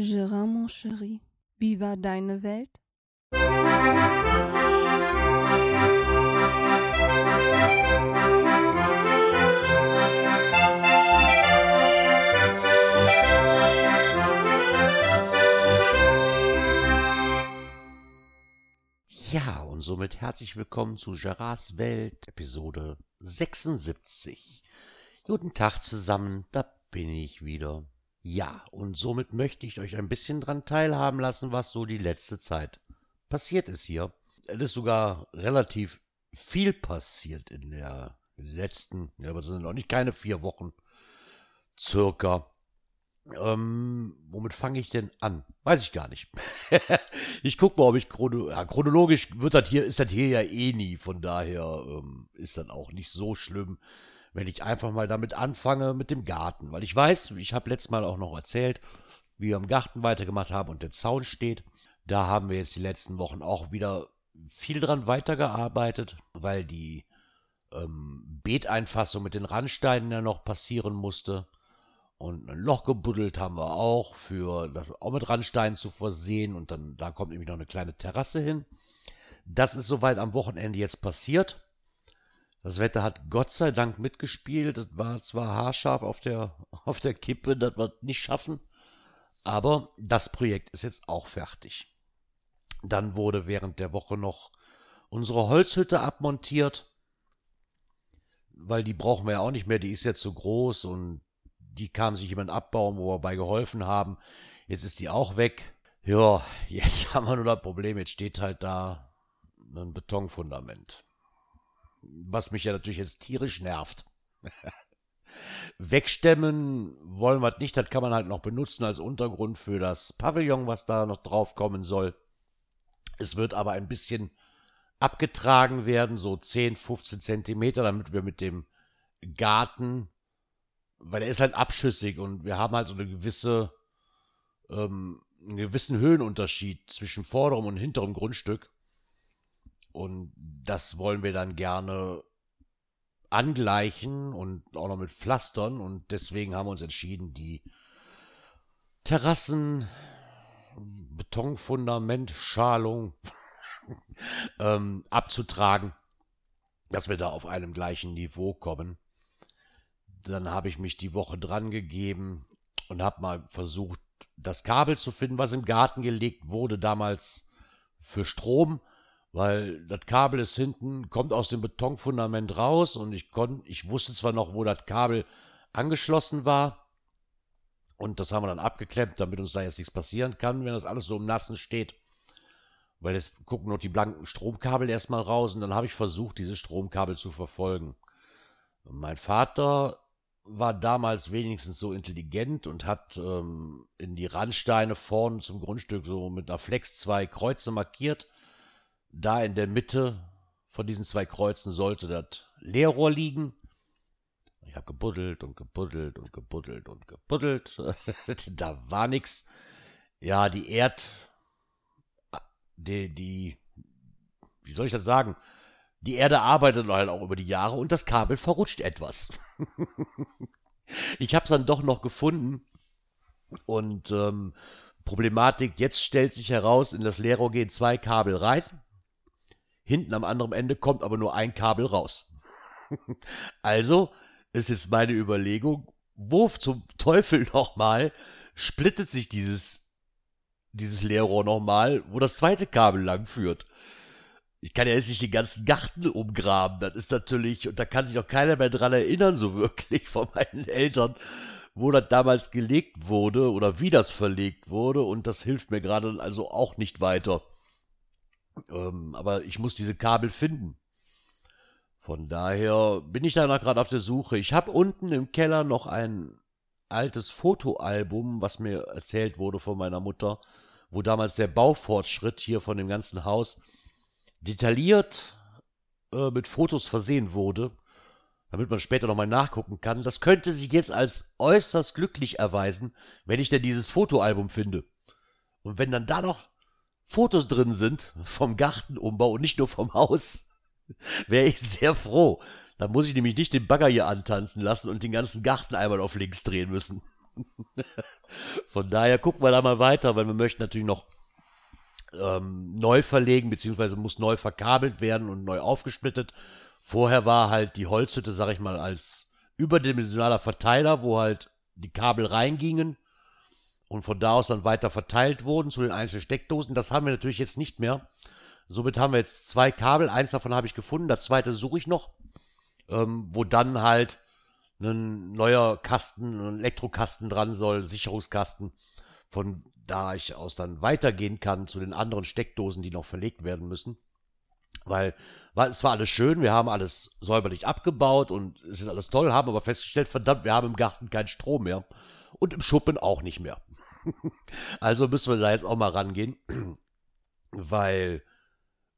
Gérard, mon chéri, wie war deine Welt? Ja, und somit herzlich willkommen zu Gerards Welt, Episode 76. Guten Tag zusammen, da bin ich wieder. Ja, und somit möchte ich euch ein bisschen dran teilhaben lassen, was so die letzte Zeit passiert ist hier. Es ist sogar relativ viel passiert in der letzten, ja, aber sind noch nicht keine vier Wochen, circa. Ähm, womit fange ich denn an? Weiß ich gar nicht. ich gucke mal, ob ich chrono ja, chronologisch wird das hier, ist das hier ja eh nie. Von daher ähm, ist das auch nicht so schlimm, wenn ich einfach mal damit anfange mit dem Garten. Weil ich weiß, ich habe letztes Mal auch noch erzählt, wie wir im Garten weitergemacht haben und der Zaun steht. Da haben wir jetzt die letzten Wochen auch wieder viel dran weitergearbeitet, weil die ähm, Beeteinfassung mit den Randsteinen ja noch passieren musste. Und ein Loch gebuddelt haben wir auch, für das auch mit Randsteinen zu versehen. Und dann, da kommt nämlich noch eine kleine Terrasse hin. Das ist soweit am Wochenende jetzt passiert. Das Wetter hat Gott sei Dank mitgespielt. Es war zwar haarscharf auf der, auf der Kippe, das wir nicht schaffen. Aber das Projekt ist jetzt auch fertig. Dann wurde während der Woche noch unsere Holzhütte abmontiert. Weil die brauchen wir ja auch nicht mehr, die ist jetzt so groß und die kam sich jemand abbauen, wo wir bei geholfen haben. Jetzt ist die auch weg. Ja, jetzt haben wir nur das Problem, jetzt steht halt da ein Betonfundament. Was mich ja natürlich jetzt tierisch nervt. Wegstemmen wollen wir nicht, das kann man halt noch benutzen als Untergrund für das Pavillon, was da noch drauf kommen soll. Es wird aber ein bisschen abgetragen werden, so 10, 15 Zentimeter, damit wir mit dem Garten weil er ist halt abschüssig und wir haben halt so eine gewisse, ähm, einen gewissen Höhenunterschied zwischen vorderem und hinterem Grundstück. Und das wollen wir dann gerne angleichen und auch noch mit Pflastern. Und deswegen haben wir uns entschieden, die Terrassen, Betonfundament, Schalung ähm, abzutragen, dass wir da auf einem gleichen Niveau kommen dann habe ich mich die Woche dran gegeben und habe mal versucht, das Kabel zu finden, was im Garten gelegt wurde, damals für Strom, weil das Kabel ist hinten, kommt aus dem Betonfundament raus und ich konnte, ich wusste zwar noch, wo das Kabel angeschlossen war. Und das haben wir dann abgeklemmt, damit uns da jetzt nichts passieren kann, wenn das alles so im Nassen steht. Weil es gucken noch die blanken Stromkabel erstmal raus und dann habe ich versucht, diese Stromkabel zu verfolgen. Mein Vater war damals wenigstens so intelligent und hat ähm, in die Randsteine vorne zum Grundstück so mit einer Flex zwei Kreuze markiert. Da in der Mitte von diesen zwei Kreuzen sollte das Leerrohr liegen. Ich habe gebuddelt und gebuddelt und gebuddelt und gebuddelt. da war nichts. Ja, die Erd... Die, die... Wie soll ich das sagen? Die Erde arbeitet halt auch über die Jahre und das Kabel verrutscht etwas. ich habe es dann doch noch gefunden. Und ähm, Problematik, jetzt stellt sich heraus, in das Leerrohr gehen zwei Kabel rein. Hinten am anderen Ende kommt aber nur ein Kabel raus. also ist jetzt meine Überlegung, wo zum Teufel nochmal splittet sich dieses, dieses Leerrohr nochmal, wo das zweite Kabel lang führt ich kann ja jetzt nicht den ganzen Garten umgraben. Das ist natürlich, und da kann sich auch keiner mehr dran erinnern, so wirklich von meinen Eltern, wo das damals gelegt wurde oder wie das verlegt wurde. Und das hilft mir gerade also auch nicht weiter. Ähm, aber ich muss diese Kabel finden. Von daher bin ich danach gerade auf der Suche. Ich habe unten im Keller noch ein altes Fotoalbum, was mir erzählt wurde von meiner Mutter, wo damals der Baufortschritt hier von dem ganzen Haus detailliert äh, mit Fotos versehen wurde, damit man später nochmal nachgucken kann. Das könnte sich jetzt als äußerst glücklich erweisen, wenn ich denn dieses Fotoalbum finde. Und wenn dann da noch Fotos drin sind vom Gartenumbau und nicht nur vom Haus, wäre ich sehr froh. Dann muss ich nämlich nicht den Bagger hier antanzen lassen und den ganzen Garten einmal auf links drehen müssen. Von daher gucken wir da mal weiter, weil wir möchten natürlich noch ähm, neu verlegen, beziehungsweise muss neu verkabelt werden und neu aufgesplittet. Vorher war halt die Holzhütte, sag ich mal, als überdimensionaler Verteiler, wo halt die Kabel reingingen und von da aus dann weiter verteilt wurden zu den einzelnen Steckdosen. Das haben wir natürlich jetzt nicht mehr. Somit haben wir jetzt zwei Kabel. Eins davon habe ich gefunden, das zweite suche ich noch, ähm, wo dann halt ein neuer Kasten, ein Elektrokasten dran soll, Sicherungskasten, von da ich aus dann weitergehen kann zu den anderen Steckdosen, die noch verlegt werden müssen. Weil, weil es war alles schön, wir haben alles säuberlich abgebaut und es ist alles toll, haben aber festgestellt, verdammt, wir haben im Garten keinen Strom mehr und im Schuppen auch nicht mehr. Also müssen wir da jetzt auch mal rangehen, weil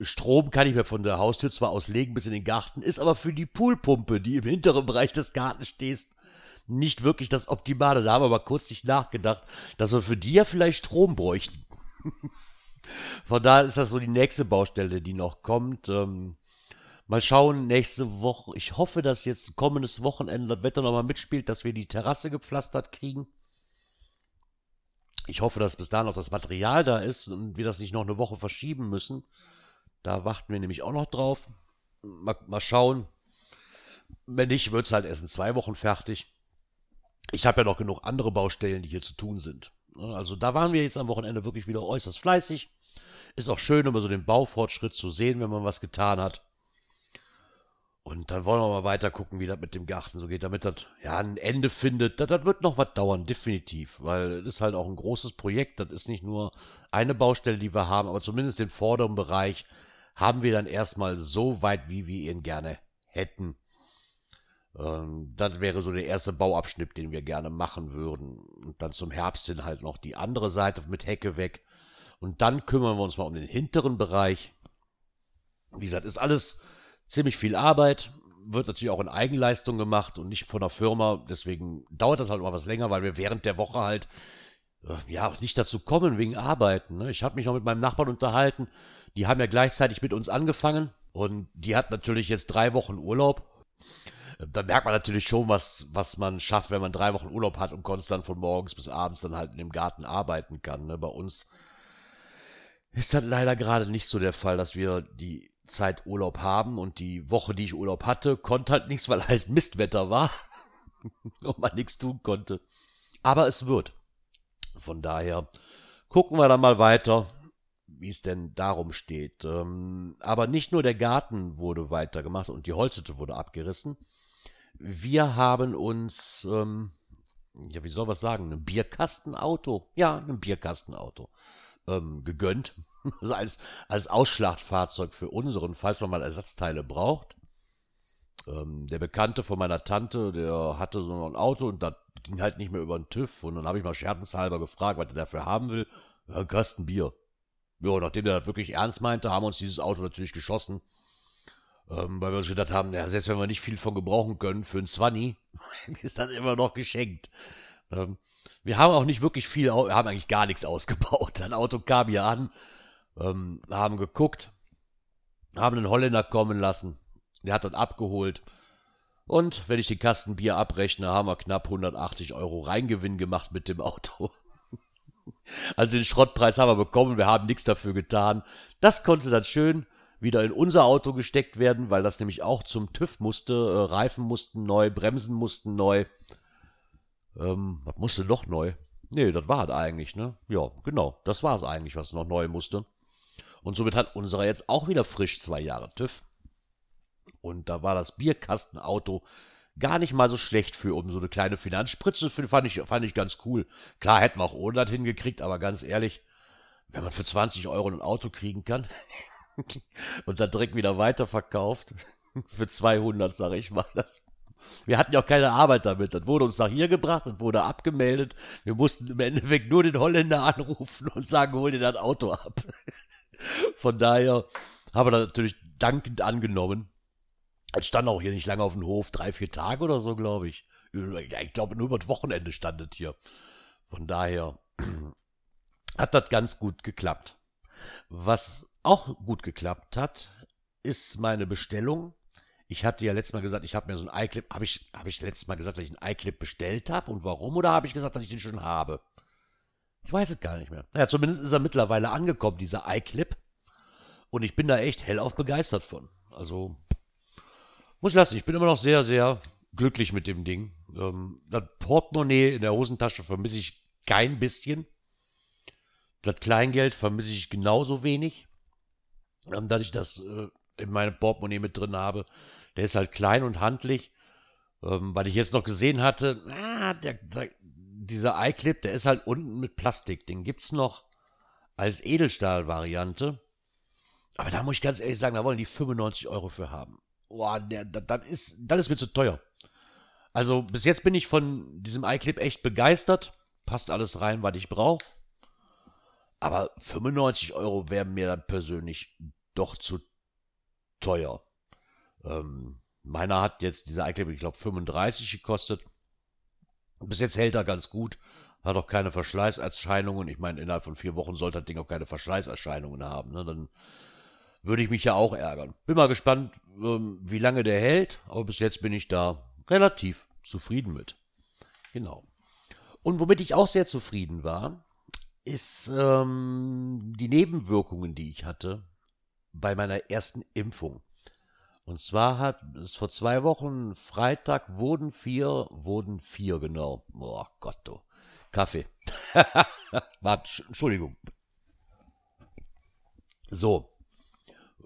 Strom kann ich mir von der Haustür zwar auslegen bis in den Garten, ist aber für die Poolpumpe, die im hinteren Bereich des Gartens steht, nicht wirklich das Optimale. Da haben wir aber kurz nicht nachgedacht, dass wir für die ja vielleicht Strom bräuchten. Von daher ist das so die nächste Baustelle, die noch kommt. Ähm, mal schauen, nächste Woche. Ich hoffe, dass jetzt kommendes Wochenende das Wetter nochmal mitspielt, dass wir die Terrasse gepflastert kriegen. Ich hoffe, dass bis dahin noch das Material da ist und wir das nicht noch eine Woche verschieben müssen. Da warten wir nämlich auch noch drauf. Mal, mal schauen. Wenn nicht, wird es halt erst in zwei Wochen fertig ich habe ja noch genug andere Baustellen, die hier zu tun sind. Also da waren wir jetzt am Wochenende wirklich wieder äußerst fleißig. Ist auch schön, immer so den Baufortschritt zu sehen, wenn man was getan hat. Und dann wollen wir mal weiter gucken, wie das mit dem Garten so geht, damit das ja ein Ende findet. Das, das wird noch was dauern, definitiv, weil es ist halt auch ein großes Projekt. Das ist nicht nur eine Baustelle, die wir haben, aber zumindest den vorderen Bereich haben wir dann erstmal so weit, wie wir ihn gerne hätten. Ähm, das wäre so der erste Bauabschnitt, den wir gerne machen würden. Und dann zum Herbst hin halt noch die andere Seite mit Hecke weg. Und dann kümmern wir uns mal um den hinteren Bereich. Wie gesagt, ist alles ziemlich viel Arbeit. Wird natürlich auch in Eigenleistung gemacht und nicht von der Firma. Deswegen dauert das halt mal was länger, weil wir während der Woche halt äh, ja nicht dazu kommen wegen Arbeiten. Ne? Ich habe mich noch mit meinem Nachbarn unterhalten. Die haben ja gleichzeitig mit uns angefangen und die hat natürlich jetzt drei Wochen Urlaub da merkt man natürlich schon, was, was man schafft, wenn man drei Wochen Urlaub hat und konstant von morgens bis abends dann halt in dem Garten arbeiten kann. Ne? Bei uns ist das leider gerade nicht so der Fall, dass wir die Zeit Urlaub haben und die Woche, die ich Urlaub hatte, konnte halt nichts, weil halt Mistwetter war und man nichts tun konnte. Aber es wird. Von daher gucken wir dann mal weiter, wie es denn darum steht. Ähm, aber nicht nur der Garten wurde weitergemacht und die Holzhütte wurde abgerissen. Wir haben uns, ähm, ja, wie soll man sagen, ein Bierkastenauto, ja, ein Bierkastenauto ähm, gegönnt. Also als, als Ausschlachtfahrzeug für unseren, falls man mal Ersatzteile braucht. Ähm, der Bekannte von meiner Tante, der hatte so ein Auto und das ging halt nicht mehr über den TÜV. Und dann habe ich mal scherzenshalber gefragt, was er dafür haben will. Ja, ein Kasten Bier. Ja, nachdem der das wirklich ernst meinte, haben wir uns dieses Auto natürlich geschossen. Ähm, weil wir uns gedacht haben, ja, selbst wenn wir nicht viel von gebrauchen können für ein Zwanni, ist das immer noch geschenkt. Ähm, wir haben auch nicht wirklich viel, wir haben eigentlich gar nichts ausgebaut. Ein Auto kam hier an, ähm, haben geguckt, haben einen Holländer kommen lassen. Der hat das abgeholt. Und wenn ich den Kasten Bier abrechne, haben wir knapp 180 Euro Reingewinn gemacht mit dem Auto. Also den Schrottpreis haben wir bekommen, wir haben nichts dafür getan. Das konnte dann schön wieder in unser Auto gesteckt werden, weil das nämlich auch zum TÜV musste. Äh, Reifen mussten neu, Bremsen mussten neu. Ähm, was musste noch neu? Nee, das war es eigentlich, ne? Ja, genau. Das war es eigentlich, was noch neu musste. Und somit hat unserer jetzt auch wieder frisch zwei Jahre TÜV. Und da war das Bierkastenauto gar nicht mal so schlecht für um so eine kleine Finanzspritze. Fand ich, fand ich ganz cool. Klar, hätten wir auch ohne das hingekriegt, aber ganz ehrlich, wenn man für 20 Euro ein Auto kriegen kann, und dann direkt wieder weiterverkauft. Für 200, sag ich mal. Wir hatten ja auch keine Arbeit damit. Das wurde uns nach hier gebracht und wurde abgemeldet. Wir mussten im Endeffekt nur den Holländer anrufen und sagen, hol dir dein Auto ab. Von daher wir das natürlich dankend angenommen. Es stand auch hier nicht lange auf dem Hof, drei, vier Tage oder so, glaube ich. Ich glaube, nur über das Wochenende standet hier. Von daher hat das ganz gut geklappt. Was auch gut geklappt hat, ist meine Bestellung. Ich hatte ja letztes Mal gesagt, ich habe mir so ein iClip, habe ich, hab ich letztes Mal gesagt, dass ich einen iClip bestellt habe und warum? Oder habe ich gesagt, dass ich den schon habe? Ich weiß es gar nicht mehr. Naja, zumindest ist er mittlerweile angekommen, dieser iClip. Und ich bin da echt hellauf begeistert von. Also, muss ich lassen. Ich bin immer noch sehr, sehr glücklich mit dem Ding. Ähm, das Portemonnaie in der Hosentasche vermisse ich kein bisschen. Das Kleingeld vermisse ich genauso wenig. Ähm, dass ich das äh, in meinem Portemonnaie mit drin habe. Der ist halt klein und handlich. Ähm, weil ich jetzt noch gesehen hatte, ah, der, der, dieser iClip, der ist halt unten mit Plastik. Den gibt es noch als Edelstahl-Variante. Aber da muss ich ganz ehrlich sagen, da wollen die 95 Euro für haben. Boah, das, ist, das ist mir zu teuer. Also bis jetzt bin ich von diesem iClip echt begeistert. Passt alles rein, was ich brauche. Aber 95 Euro wären mir dann persönlich doch zu teuer. Ähm, meiner hat jetzt dieser iClip, ich glaube, 35 gekostet. Bis jetzt hält er ganz gut. Hat auch keine Verschleißerscheinungen. Ich meine, innerhalb von vier Wochen sollte das Ding auch keine Verschleißerscheinungen haben. Ne? Dann würde ich mich ja auch ärgern. Bin mal gespannt, ähm, wie lange der hält. Aber bis jetzt bin ich da relativ zufrieden mit. Genau. Und womit ich auch sehr zufrieden war, ist ähm, die Nebenwirkungen, die ich hatte bei meiner ersten Impfung. Und zwar hat es vor zwei Wochen, Freitag, wurden vier, wurden vier, genau. Boah, Gott, du. Kaffee. Warte, Entschuldigung. So.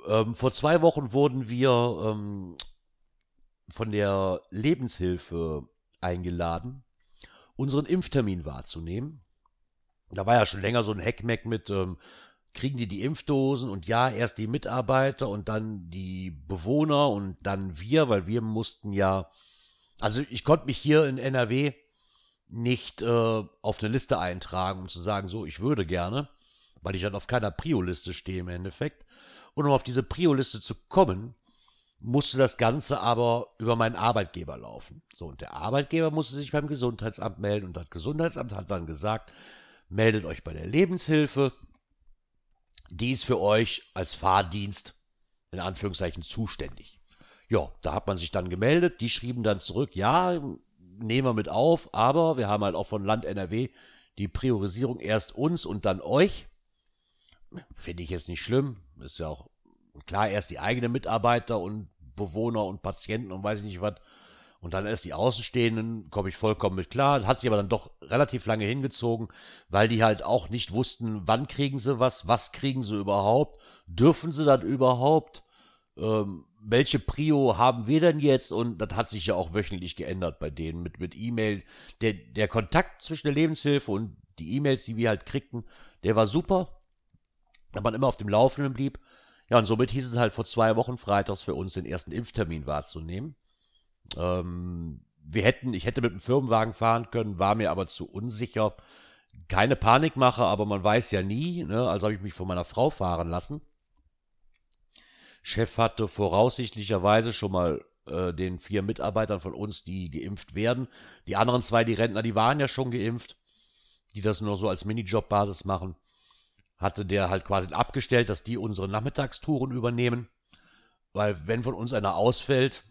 Ähm, vor zwei Wochen wurden wir ähm, von der Lebenshilfe eingeladen, unseren Impftermin wahrzunehmen. Da war ja schon länger so ein Heckmeck mit, ähm, kriegen die die Impfdosen und ja, erst die Mitarbeiter und dann die Bewohner und dann wir, weil wir mussten ja, also ich konnte mich hier in NRW nicht äh, auf eine Liste eintragen, um zu sagen, so, ich würde gerne, weil ich dann auf keiner Prio-Liste stehe im Endeffekt. Und um auf diese Prio-Liste zu kommen, musste das Ganze aber über meinen Arbeitgeber laufen. So, und der Arbeitgeber musste sich beim Gesundheitsamt melden und das Gesundheitsamt hat dann gesagt, meldet euch bei der Lebenshilfe, die ist für euch als Fahrdienst in Anführungszeichen zuständig. Ja, da hat man sich dann gemeldet, die schrieben dann zurück, ja, nehmen wir mit auf, aber wir haben halt auch von Land NRW die Priorisierung erst uns und dann euch. Finde ich jetzt nicht schlimm, ist ja auch klar, erst die eigenen Mitarbeiter und Bewohner und Patienten und weiß ich nicht was. Und dann erst die Außenstehenden, komme ich vollkommen mit klar. Hat sich aber dann doch relativ lange hingezogen, weil die halt auch nicht wussten, wann kriegen sie was, was kriegen sie überhaupt, dürfen sie das überhaupt, ähm, welche Prio haben wir denn jetzt? Und das hat sich ja auch wöchentlich geändert bei denen mit, mit E-Mail. Der, der Kontakt zwischen der Lebenshilfe und die E-Mails, die wir halt kriegten, der war super, da man immer auf dem Laufenden blieb. Ja, und somit hieß es halt vor zwei Wochen freitags für uns den ersten Impftermin wahrzunehmen. Ähm, wir hätten, ich hätte mit dem Firmenwagen fahren können, war mir aber zu unsicher. Keine Panikmache, aber man weiß ja nie. Ne? Also habe ich mich von meiner Frau fahren lassen. Chef hatte voraussichtlicherweise schon mal äh, den vier Mitarbeitern von uns, die geimpft werden. Die anderen zwei, die Rentner, die waren ja schon geimpft, die das nur so als Minijobbasis machen. Hatte der halt quasi abgestellt, dass die unsere Nachmittagstouren übernehmen. Weil wenn von uns einer ausfällt,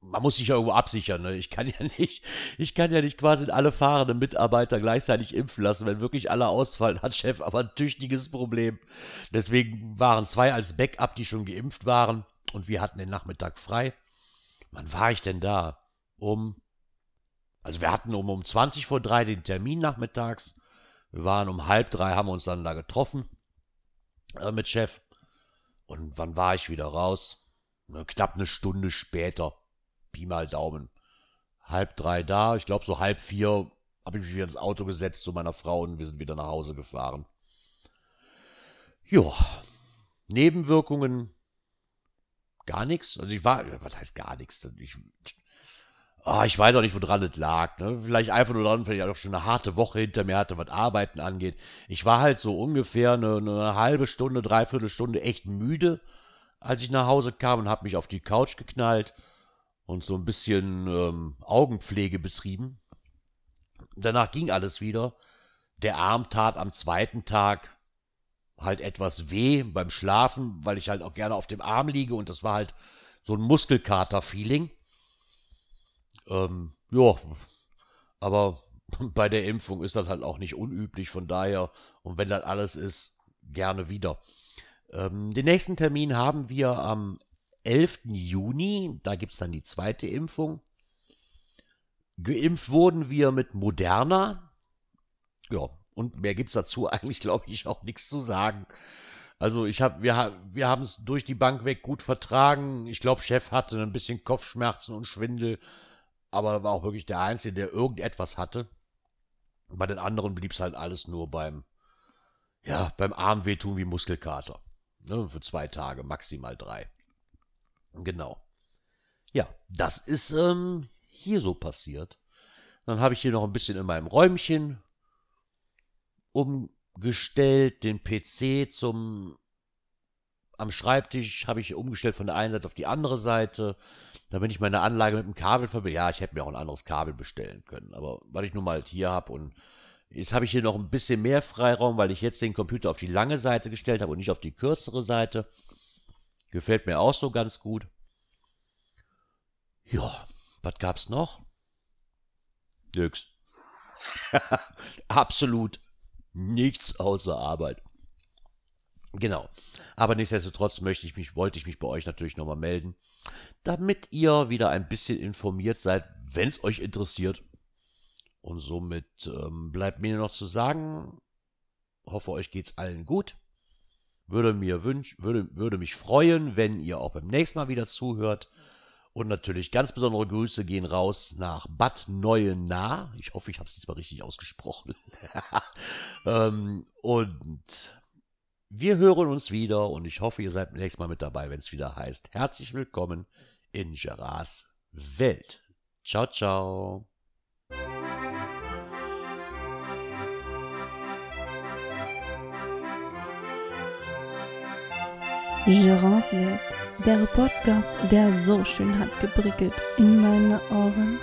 man muss sich ja irgendwo absichern. Ne? Ich kann ja nicht, ich kann ja nicht quasi alle fahrenden Mitarbeiter gleichzeitig impfen lassen. Wenn wirklich alle ausfallen, hat Chef aber ein tüchtiges Problem. Deswegen waren zwei als Backup, die schon geimpft waren. Und wir hatten den Nachmittag frei. Wann war ich denn da? Um, also wir hatten um, um 20 vor drei den Termin nachmittags. Wir waren um halb drei, haben uns dann da getroffen äh, mit Chef. Und wann war ich wieder raus? Knapp eine Stunde später. Pi mal Daumen. Halb drei da, ich glaube so halb vier habe ich mich wieder ins Auto gesetzt zu meiner Frau und wir sind wieder nach Hause gefahren. Ja, Nebenwirkungen gar nichts. Also ich war, was heißt gar nichts? Ich, oh, ich weiß auch nicht, woran es lag. Ne? Vielleicht einfach nur daran, weil ich auch schon eine harte Woche hinter mir hatte, was Arbeiten angeht. Ich war halt so ungefähr eine, eine halbe Stunde, dreiviertel Stunde echt müde, als ich nach Hause kam und habe mich auf die Couch geknallt und so ein bisschen ähm, Augenpflege betrieben. Danach ging alles wieder. Der Arm tat am zweiten Tag halt etwas weh beim Schlafen, weil ich halt auch gerne auf dem Arm liege und das war halt so ein Muskelkater-Feeling. Ähm, ja, aber bei der Impfung ist das halt auch nicht unüblich, von daher, und wenn das alles ist, gerne wieder. Ähm, den nächsten Termin haben wir am 11. Juni, da gibt es dann die zweite Impfung. Geimpft wurden wir mit Moderna. Ja, und mehr gibt es dazu eigentlich, glaube ich, auch nichts zu sagen. Also ich habe, wir, wir haben es durch die Bank weg gut vertragen. Ich glaube, Chef hatte ein bisschen Kopfschmerzen und Schwindel, aber war auch wirklich der Einzige, der irgendetwas hatte. Bei den anderen blieb es halt alles nur beim, ja, beim Arm wehtun wie Muskelkater. Ne, für zwei Tage, maximal drei. Genau. Ja, das ist ähm, hier so passiert. Dann habe ich hier noch ein bisschen in meinem Räumchen umgestellt, den PC zum am Schreibtisch habe ich umgestellt von der einen Seite auf die andere Seite, damit ich meine Anlage mit dem Kabel verbinde. Ja, ich hätte mir auch ein anderes Kabel bestellen können, aber weil ich nun mal halt hier habe und jetzt habe ich hier noch ein bisschen mehr Freiraum, weil ich jetzt den Computer auf die lange Seite gestellt habe und nicht auf die kürzere Seite. Gefällt mir auch so ganz gut. Ja, was gab's noch? Nix. Absolut nichts außer Arbeit. Genau. Aber nichtsdestotrotz möchte ich mich, wollte ich mich bei euch natürlich nochmal melden, damit ihr wieder ein bisschen informiert seid, wenn es euch interessiert. Und somit ähm, bleibt mir noch zu sagen, hoffe euch geht's allen gut. Würde mir wünsch, würde, würde mich freuen, wenn ihr auch beim nächsten Mal wieder zuhört. Und natürlich ganz besondere Grüße gehen raus nach Bad Neuenahr. Ich hoffe, ich habe es diesmal richtig ausgesprochen. ähm, und wir hören uns wieder und ich hoffe, ihr seid nächstes Mal mit dabei, wenn es wieder heißt. Herzlich willkommen in Gerards Welt. Ciao, ciao. Gerards Welt, der Podcast, der so schön hat geprickelt in meine Ohren.